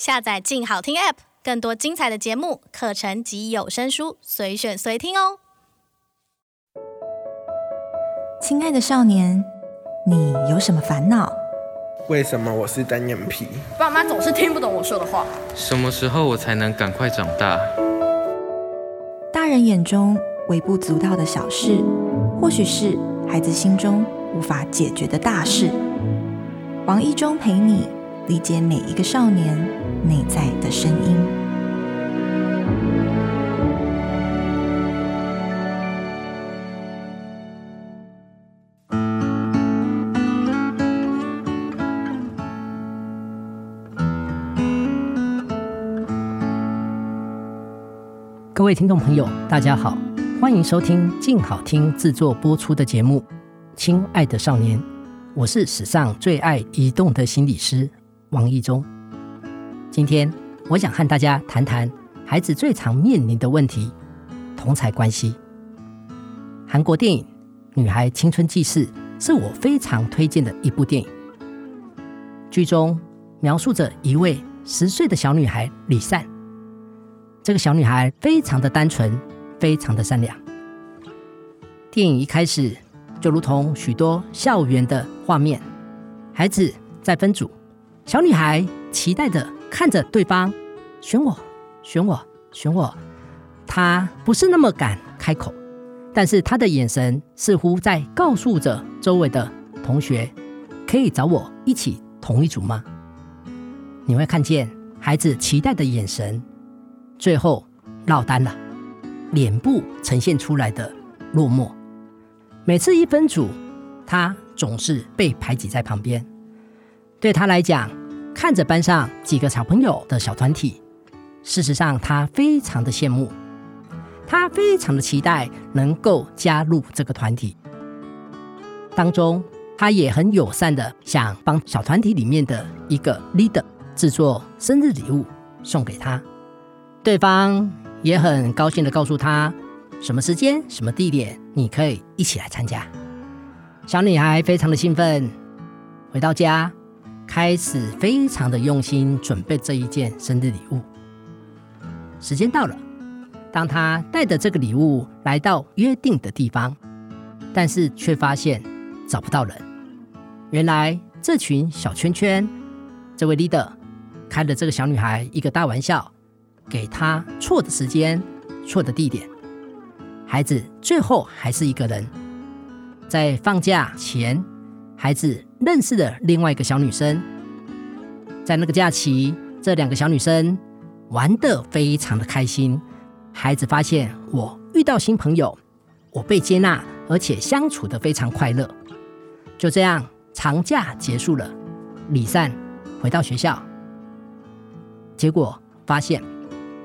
下载“静好听 ”App，更多精彩的节目、课程及有声书，随选随听哦。亲爱的少年，你有什么烦恼？为什么我是单眼皮？爸妈总是听不懂我说的话。什么时候我才能赶快长大？大人眼中微不足道的小事，或许是孩子心中无法解决的大事。王一中陪你理解每一个少年内在的声音。各位听众朋友，大家好，欢迎收听静好听制作播出的节目《亲爱的少年》，我是史上最爱移动的心理师王一中。今天我想和大家谈谈孩子最常面临的问题——同侪关系。韩国电影《女孩青春记事》是我非常推荐的一部电影。剧中描述着一位十岁的小女孩李善。这个小女孩非常的单纯，非常的善良。电影一开始就如同许多校园的画面，孩子在分组，小女孩期待的看着对方，选我，选我，选我。他不是那么敢开口，但是他的眼神似乎在告诉着周围的同学，可以找我一起同一组吗？你会看见孩子期待的眼神。最后落单了，脸部呈现出来的落寞。每次一分组，他总是被排挤在旁边。对他来讲，看着班上几个小朋友的小团体，事实上他非常的羡慕，他非常的期待能够加入这个团体。当中，他也很友善的想帮小团体里面的一个 leader 制作生日礼物送给他。对方也很高兴的告诉他，什么时间、什么地点，你可以一起来参加。小女孩非常的兴奋，回到家，开始非常的用心准备这一件生日礼物。时间到了，当他带着这个礼物来到约定的地方，但是却发现找不到人。原来这群小圈圈，这位 leader 开了这个小女孩一个大玩笑。给她错的时间、错的地点，孩子最后还是一个人。在放假前，孩子认识了另外一个小女生。在那个假期，这两个小女生玩得非常的开心。孩子发现我遇到新朋友，我被接纳，而且相处得非常快乐。就这样，长假结束了，李善回到学校，结果发现。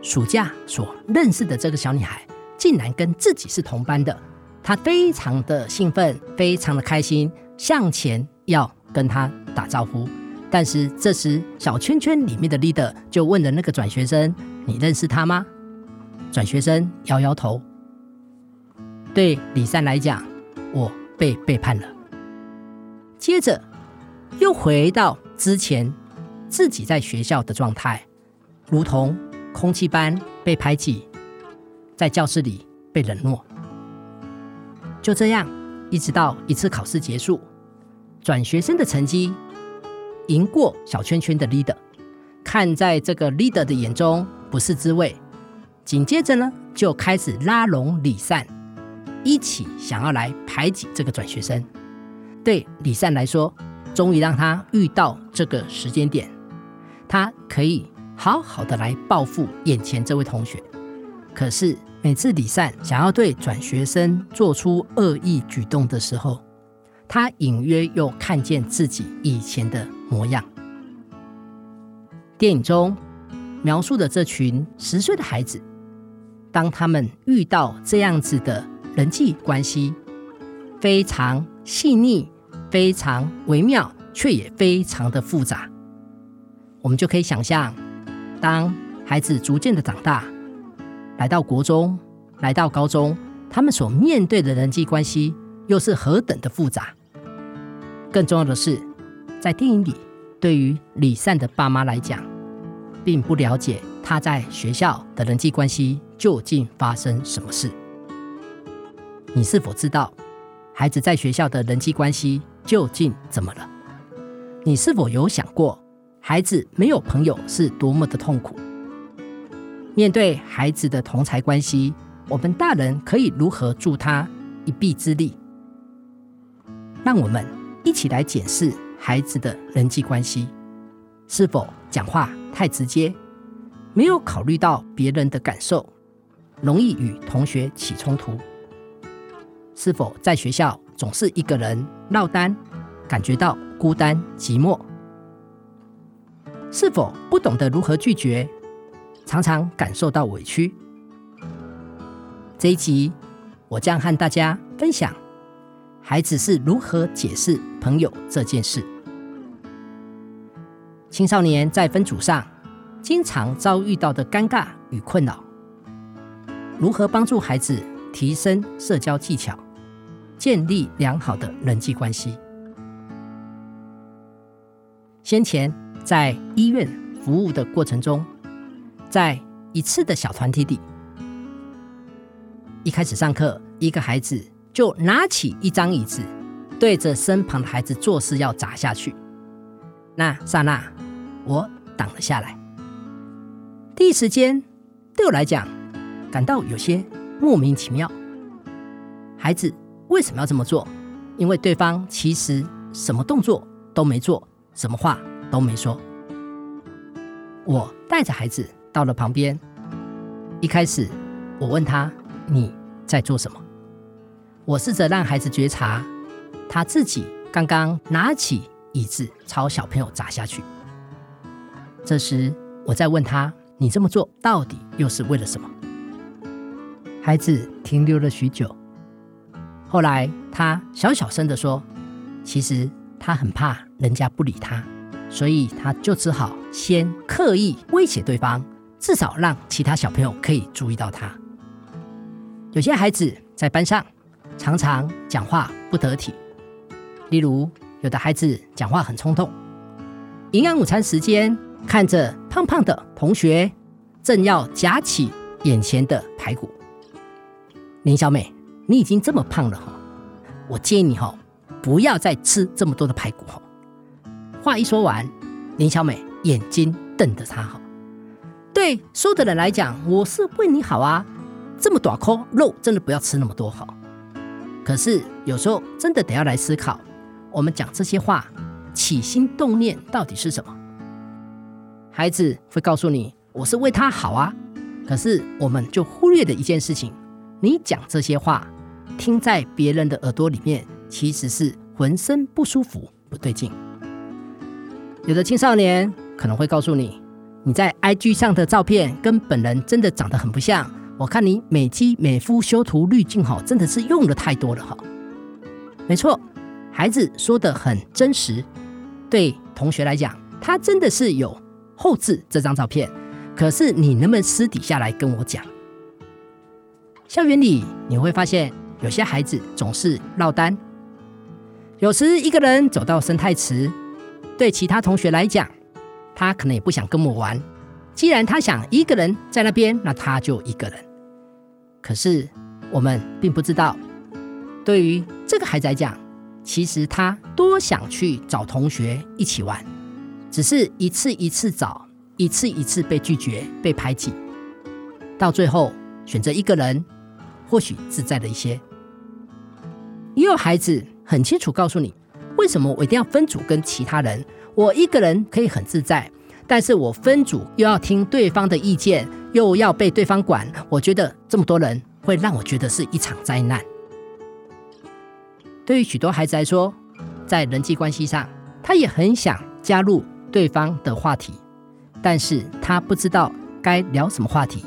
暑假所认识的这个小女孩，竟然跟自己是同班的，她非常的兴奋，非常的开心，向前要跟他打招呼。但是这时，小圈圈里面的 leader 就问了那个转学生：“你认识他吗？”转学生摇摇头。对李三来讲，我被背叛了。接着又回到之前自己在学校的状态，如同。空气般被排挤，在教室里被冷落，就这样一直到一次考试结束，转学生的成绩赢过小圈圈的 leader，看在这个 leader 的眼中不是滋味，紧接着呢就开始拉拢李善，一起想要来排挤这个转学生。对李善来说，终于让他遇到这个时间点，他可以。好好的来报复眼前这位同学，可是每次李善想要对转学生做出恶意举动的时候，他隐约又看见自己以前的模样。电影中描述的这群十岁的孩子，当他们遇到这样子的人际关系，非常细腻、非常微妙，却也非常的复杂，我们就可以想象。当孩子逐渐的长大，来到国中，来到高中，他们所面对的人际关系又是何等的复杂。更重要的是，在电影里，对于李善的爸妈来讲，并不了解他在学校的人际关系究竟发生什么事。你是否知道孩子在学校的人际关系究竟怎么了？你是否有想过，孩子没有朋友是多么的痛苦？面对孩子的同侪关系，我们大人可以如何助他一臂之力？让我们一起来检视孩子的人际关系，是否讲话太直接，没有考虑到别人的感受，容易与同学起冲突？是否在学校总是一个人落单，感觉到孤单寂寞？是否不懂得如何拒绝，常常感受到委屈？这一集，我将和大家分享。孩子是如何解释朋友这件事？青少年在分组上经常遭遇到的尴尬与困扰，如何帮助孩子提升社交技巧，建立良好的人际关系？先前在医院服务的过程中，在一次的小团体里，一开始上课，一个孩子。就拿起一张椅子，对着身旁的孩子作势要砸下去。那刹那，我挡了下来。第一时间，对我来讲，感到有些莫名其妙。孩子为什么要这么做？因为对方其实什么动作都没做，什么话都没说。我带着孩子到了旁边，一开始我问他：“你在做什么？”我试着让孩子觉察，他自己刚刚拿起椅子朝小朋友砸下去。这时，我再问他：“你这么做到底又是为了什么？”孩子停留了许久，后来他小小声地说：“其实他很怕人家不理他，所以他就只好先刻意威胁对方，至少让其他小朋友可以注意到他。”有些孩子在班上。常常讲话不得体，例如有的孩子讲话很冲动。营养午餐时间，看着胖胖的同学正要夹起眼前的排骨，林小美，你已经这么胖了哈，我建议你哈不要再吃这么多的排骨哈。话一说完，林小美眼睛瞪着他哈。对说的人来讲，我是为你好啊，这么短颗肉真的不要吃那么多好。可是有时候真的得要来思考，我们讲这些话起心动念到底是什么？孩子会告诉你，我是为他好啊。可是我们就忽略了一件事情，你讲这些话，听在别人的耳朵里面，其实是浑身不舒服、不对劲。有的青少年可能会告诉你，你在 IG 上的照片跟本人真的长得很不像。我看你美肌美肤修图滤镜哈，真的是用的太多了哈。没错，孩子说的很真实。对同学来讲，他真的是有后置这张照片。可是你能不能私底下来跟我讲？校园里你会发现，有些孩子总是落单。有时一个人走到生态池，对其他同学来讲，他可能也不想跟我玩。既然他想一个人在那边，那他就一个人。可是我们并不知道，对于这个孩子来讲，其实他多想去找同学一起玩，只是一次一次找，一次一次被拒绝、被排挤，到最后选择一个人，或许自在了一些。也有孩子很清楚告诉你，为什么我一定要分组跟其他人？我一个人可以很自在，但是我分组又要听对方的意见。又要被对方管，我觉得这么多人会让我觉得是一场灾难。对于许多孩子来说，在人际关系上，他也很想加入对方的话题，但是他不知道该聊什么话题，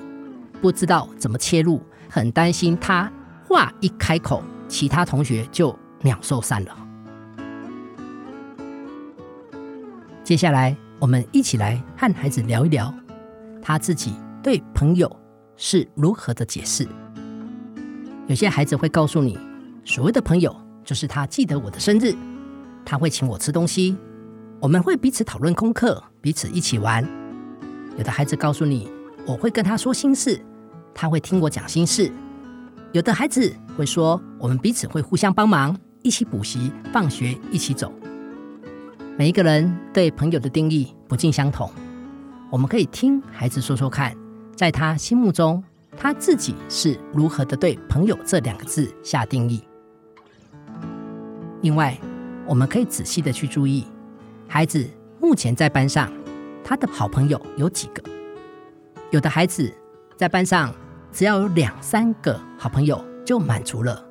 不知道怎么切入，很担心他话一开口，其他同学就鸟兽散了。接下来，我们一起来和孩子聊一聊他自己。对朋友是如何的解释？有些孩子会告诉你，所谓的朋友就是他记得我的生日，他会请我吃东西，我们会彼此讨论功课，彼此一起玩。有的孩子告诉你，我会跟他说心事，他会听我讲心事。有的孩子会说，我们彼此会互相帮忙，一起补习，放学一起走。每一个人对朋友的定义不尽相同，我们可以听孩子说说看，在他心目中，他自己是如何的对“朋友”这两个字下定义。另外，我们可以仔细的去注意，孩子目前在班上，他的好朋友有几个？有的孩子在班上。只要有两三个好朋友就满足了，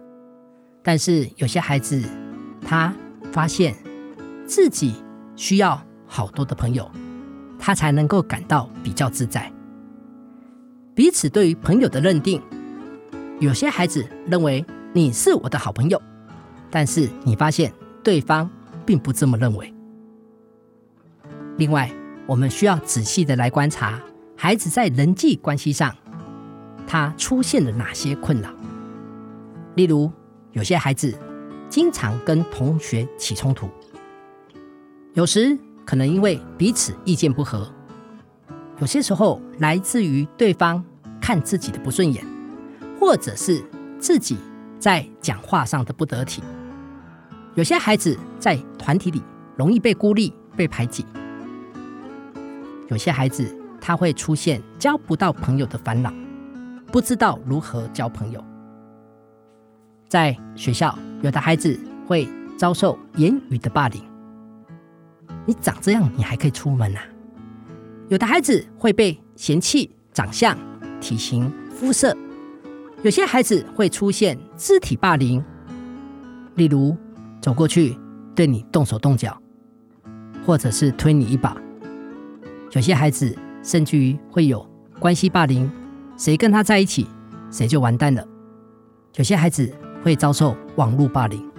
但是有些孩子，他发现自己需要好多的朋友，他才能够感到比较自在。彼此对于朋友的认定，有些孩子认为你是我的好朋友，但是你发现对方并不这么认为。另外，我们需要仔细的来观察孩子在人际关系上。他出现了哪些困扰？例如，有些孩子经常跟同学起冲突，有时可能因为彼此意见不合，有些时候来自于对方看自己的不顺眼，或者是自己在讲话上的不得体。有些孩子在团体里容易被孤立、被排挤，有些孩子他会出现交不到朋友的烦恼。不知道如何交朋友，在学校，有的孩子会遭受言语的霸凌。你长这样，你还可以出门啊？有的孩子会被嫌弃长相、体型、肤色。有些孩子会出现肢体霸凌，例如走过去对你动手动脚，或者是推你一把。有些孩子甚至于会有关系霸凌。谁跟他在一起，谁就完蛋了。有些孩子会遭受网络霸凌。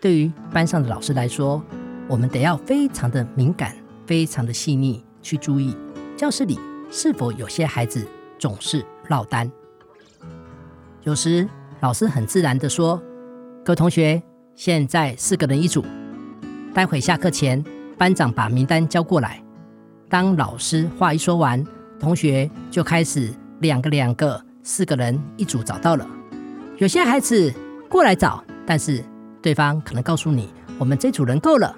对于班上的老师来说，我们得要非常的敏感，非常的细腻去注意教室里是否有些孩子总是落单。有时老师很自然的说：“各位同学，现在四个人一组，待会下课前，班长把名单交过来。”当老师话一说完，同学就开始两个两个、四个人一组找到了。有些孩子过来找，但是对方可能告诉你：“我们这组人够了。”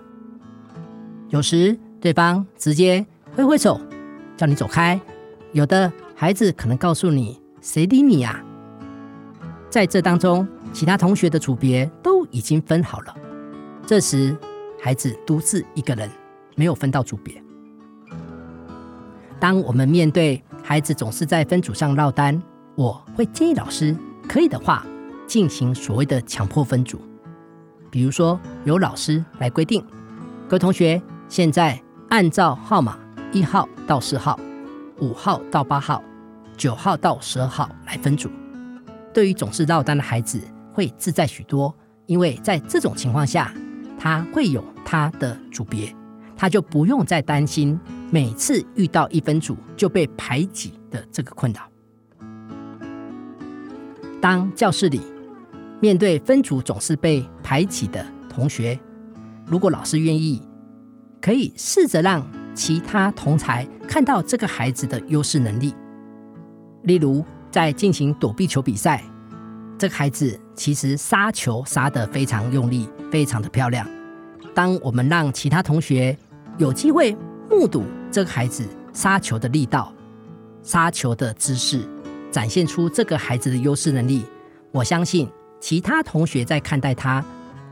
有时对方直接挥挥手叫你走开。有的孩子可能告诉你：“谁理你呀？”在这当中，其他同学的组别都已经分好了。这时，孩子独自一个人，没有分到组别。当我们面对孩子总是在分组上落单，我会建议老师可以的话进行所谓的强迫分组。比如说，由老师来规定，各位同学现在按照号码一号到四号、五号到八号、九号到十二号来分组。对于总是落单的孩子，会自在许多，因为在这种情况下，他会有他的组别。他就不用再担心每次遇到一分组就被排挤的这个困扰。当教室里面对分组总是被排挤的同学，如果老师愿意，可以试着让其他同才看到这个孩子的优势能力。例如，在进行躲避球比赛，这个孩子其实杀球杀得非常用力，非常的漂亮。当我们让其他同学有机会目睹这个孩子杀球的力道、杀球的姿势，展现出这个孩子的优势能力。我相信其他同学在看待他，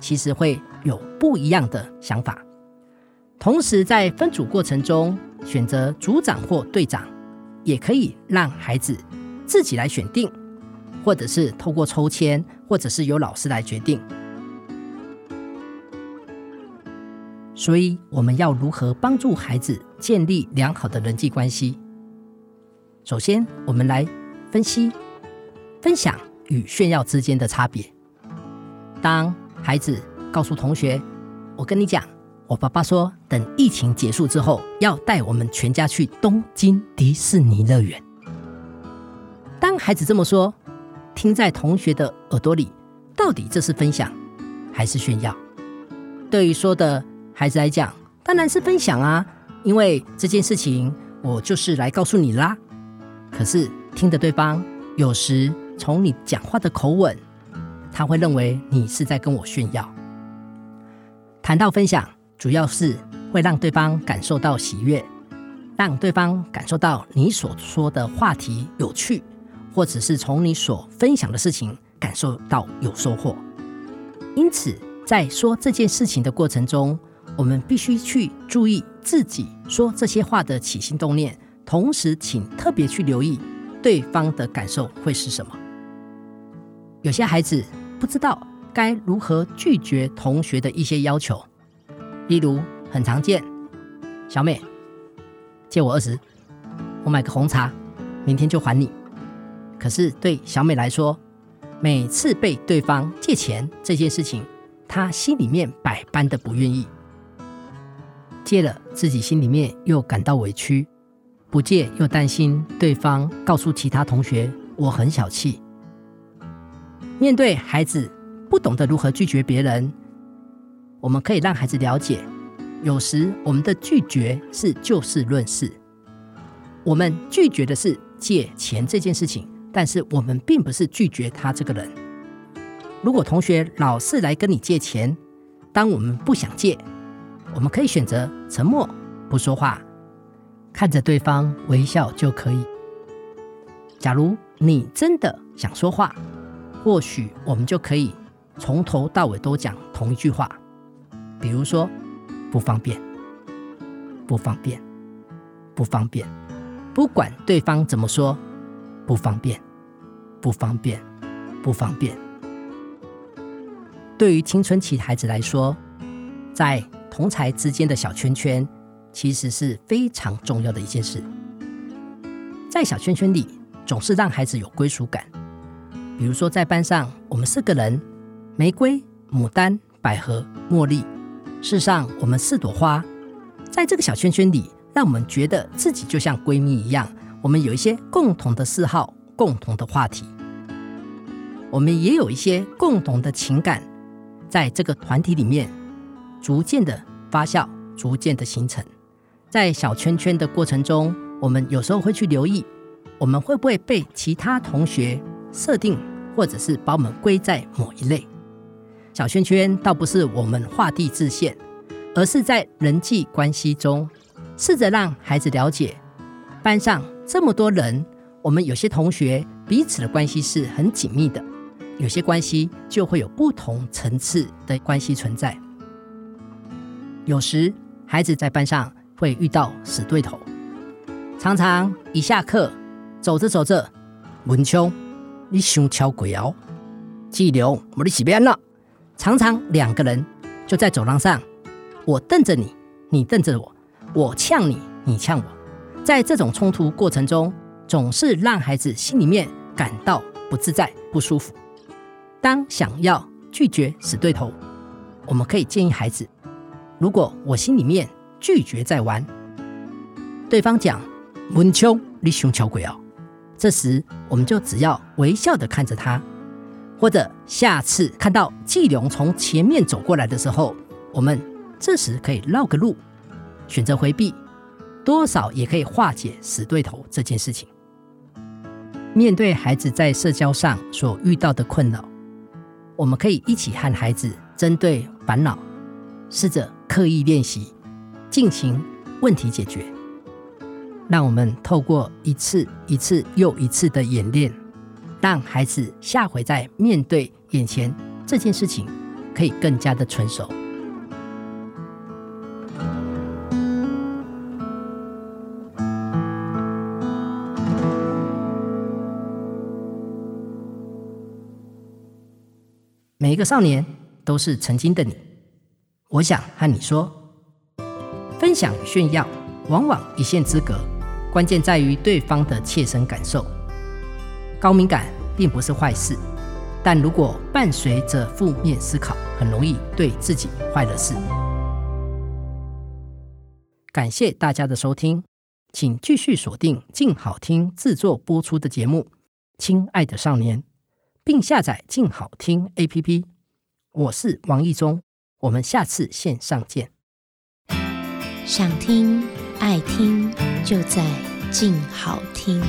其实会有不一样的想法。同时，在分组过程中，选择组长或队长，也可以让孩子自己来选定，或者是透过抽签，或者是由老师来决定。所以，我们要如何帮助孩子建立良好的人际关系？首先，我们来分析分享与炫耀之间的差别。当孩子告诉同学：“我跟你讲，我爸爸说，等疫情结束之后，要带我们全家去东京迪士尼乐园。”当孩子这么说，听在同学的耳朵里，到底这是分享还是炫耀？对于说的。孩子来讲，当然是分享啊。因为这件事情，我就是来告诉你啦。可是听的对方有时从你讲话的口吻，他会认为你是在跟我炫耀。谈到分享，主要是会让对方感受到喜悦，让对方感受到你所说的话题有趣，或者是从你所分享的事情感受到有收获。因此，在说这件事情的过程中，我们必须去注意自己说这些话的起心动念，同时，请特别去留意对方的感受会是什么。有些孩子不知道该如何拒绝同学的一些要求，例如很常见，小美借我二十，我买个红茶，明天就还你。可是对小美来说，每次被对方借钱这件事情，她心里面百般的不愿意。借了自己心里面又感到委屈，不借又担心对方告诉其他同学我很小气。面对孩子不懂得如何拒绝别人，我们可以让孩子了解，有时我们的拒绝是就事论事。我们拒绝的是借钱这件事情，但是我们并不是拒绝他这个人。如果同学老是来跟你借钱，当我们不想借，我们可以选择沉默不说话，看着对方微笑就可以。假如你真的想说话，或许我们就可以从头到尾都讲同一句话，比如说不方便，不方便，不方便，不管对方怎么说，不方便，不方便，不方便。对于青春期孩子来说，在同侪之间的小圈圈，其实是非常重要的一件事。在小圈圈里，总是让孩子有归属感。比如说，在班上，我们四个人：玫瑰、牡丹、百合、茉莉。世上，我们四朵花，在这个小圈圈里，让我们觉得自己就像闺蜜一样。我们有一些共同的嗜好，共同的话题，我们也有一些共同的情感，在这个团体里面，逐渐的发酵，逐渐的形成。在小圈圈的过程中，我们有时候会去留意，我们会不会被其他同学设定。或者是把我们归在某一类小圈圈，倒不是我们画地自限，而是在人际关系中，试着让孩子了解，班上这么多人，我们有些同学彼此的关系是很紧密的，有些关系就会有不同层次的关系存在。有时孩子在班上会遇到死对头，常常一下课走着走着，文秋。你胸敲鬼哦，季流，我的洗边了。常常两个人就在走廊上，我瞪着你，你瞪着我，我呛你，你呛我。在这种冲突过程中，总是让孩子心里面感到不自在、不舒服。当想要拒绝死对头，我们可以建议孩子：如果我心里面拒绝再玩，对方讲文秋，你胸敲鬼哦。这时，我们就只要微笑的看着他，或者下次看到季龙从前面走过来的时候，我们这时可以绕个路，选择回避，多少也可以化解死对头这件事情。面对孩子在社交上所遇到的困扰，我们可以一起和孩子针对烦恼，试着刻意练习，进行问题解决。让我们透过一次一次又一次的演练，让孩子下回在面对眼前这件事情，可以更加的成熟。每一个少年都是曾经的你，我想和你说，分享炫耀往往一线之隔。关键在于对方的切身感受。高敏感并不是坏事，但如果伴随着负面思考，很容易对自己坏了事。感谢大家的收听，请继续锁定静好听制作播出的节目《亲爱的少年》，并下载静好听 APP。我是王意中，我们下次线上见。想听。爱听就在静好听。